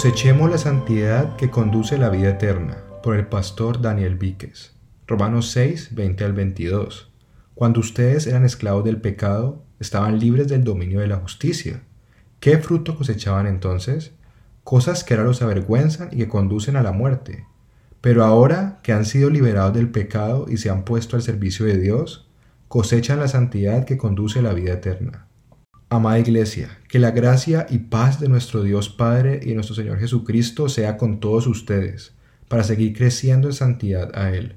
Cosechemos la santidad que conduce la vida eterna, por el pastor Daniel Víquez. Romanos 6, 20 al 22. Cuando ustedes eran esclavos del pecado, estaban libres del dominio de la justicia. ¿Qué fruto cosechaban entonces? Cosas que ahora los avergüenzan y que conducen a la muerte. Pero ahora que han sido liberados del pecado y se han puesto al servicio de Dios, cosechan la santidad que conduce a la vida eterna. Amada Iglesia, que la gracia y paz de nuestro Dios Padre y nuestro Señor Jesucristo sea con todos ustedes, para seguir creciendo en santidad a Él.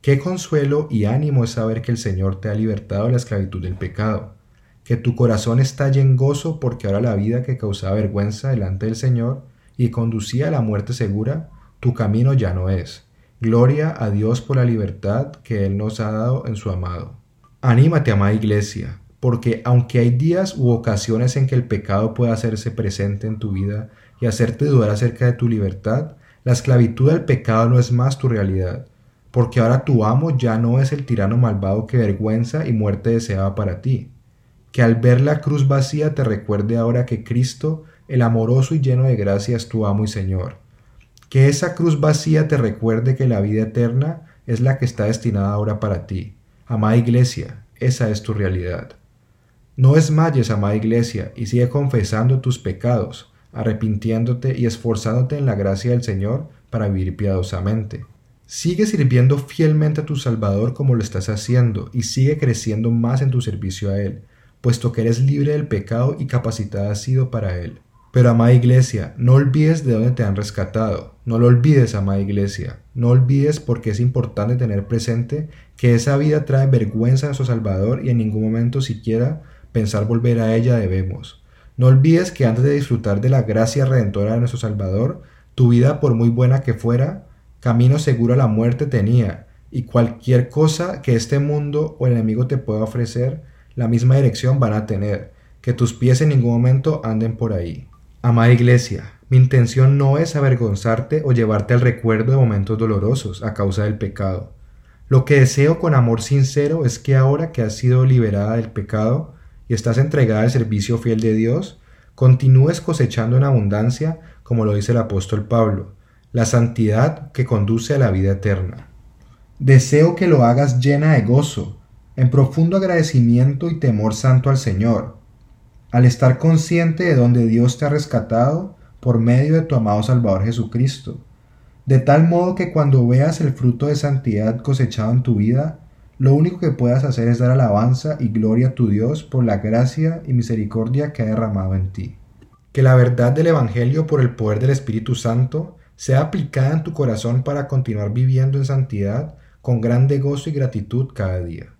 Qué consuelo y ánimo es saber que el Señor te ha libertado de la esclavitud del pecado, que tu corazón estalle en gozo porque ahora la vida que causaba vergüenza delante del Señor y conducía a la muerte segura, tu camino ya no es. Gloria a Dios por la libertad que Él nos ha dado en su amado. Anímate, amada Iglesia, porque aunque hay días u ocasiones en que el pecado puede hacerse presente en tu vida y hacerte dudar acerca de tu libertad, la esclavitud del pecado no es más tu realidad, porque ahora tu amo ya no es el tirano malvado que vergüenza y muerte deseaba para ti. Que al ver la cruz vacía te recuerde ahora que Cristo, el amoroso y lleno de gracia, es tu amo y Señor. Que esa cruz vacía te recuerde que la vida eterna es la que está destinada ahora para ti. Amada Iglesia, esa es tu realidad. No desmayes, amada iglesia, y sigue confesando tus pecados, arrepintiéndote y esforzándote en la gracia del Señor para vivir piadosamente. Sigue sirviendo fielmente a tu Salvador como lo estás haciendo y sigue creciendo más en tu servicio a Él, puesto que eres libre del pecado y capacitada has sido para Él. Pero, amada iglesia, no olvides de dónde te han rescatado. No lo olvides, amada iglesia. No olvides porque es importante tener presente que esa vida trae vergüenza a su Salvador y en ningún momento siquiera pensar volver a ella debemos. No olvides que antes de disfrutar de la gracia redentora de nuestro Salvador, tu vida, por muy buena que fuera, camino seguro a la muerte tenía, y cualquier cosa que este mundo o el enemigo te pueda ofrecer, la misma dirección van a tener, que tus pies en ningún momento anden por ahí. Amada Iglesia, mi intención no es avergonzarte o llevarte al recuerdo de momentos dolorosos a causa del pecado. Lo que deseo con amor sincero es que ahora que has sido liberada del pecado, y estás entregada al servicio fiel de Dios, continúes cosechando en abundancia, como lo dice el apóstol Pablo, la santidad que conduce a la vida eterna. Deseo que lo hagas llena de gozo, en profundo agradecimiento y temor santo al Señor, al estar consciente de donde Dios te ha rescatado por medio de tu amado Salvador Jesucristo, de tal modo que cuando veas el fruto de santidad cosechado en tu vida, lo único que puedas hacer es dar alabanza y gloria a tu Dios por la gracia y misericordia que ha derramado en ti. Que la verdad del Evangelio por el poder del Espíritu Santo sea aplicada en tu corazón para continuar viviendo en santidad con grande gozo y gratitud cada día.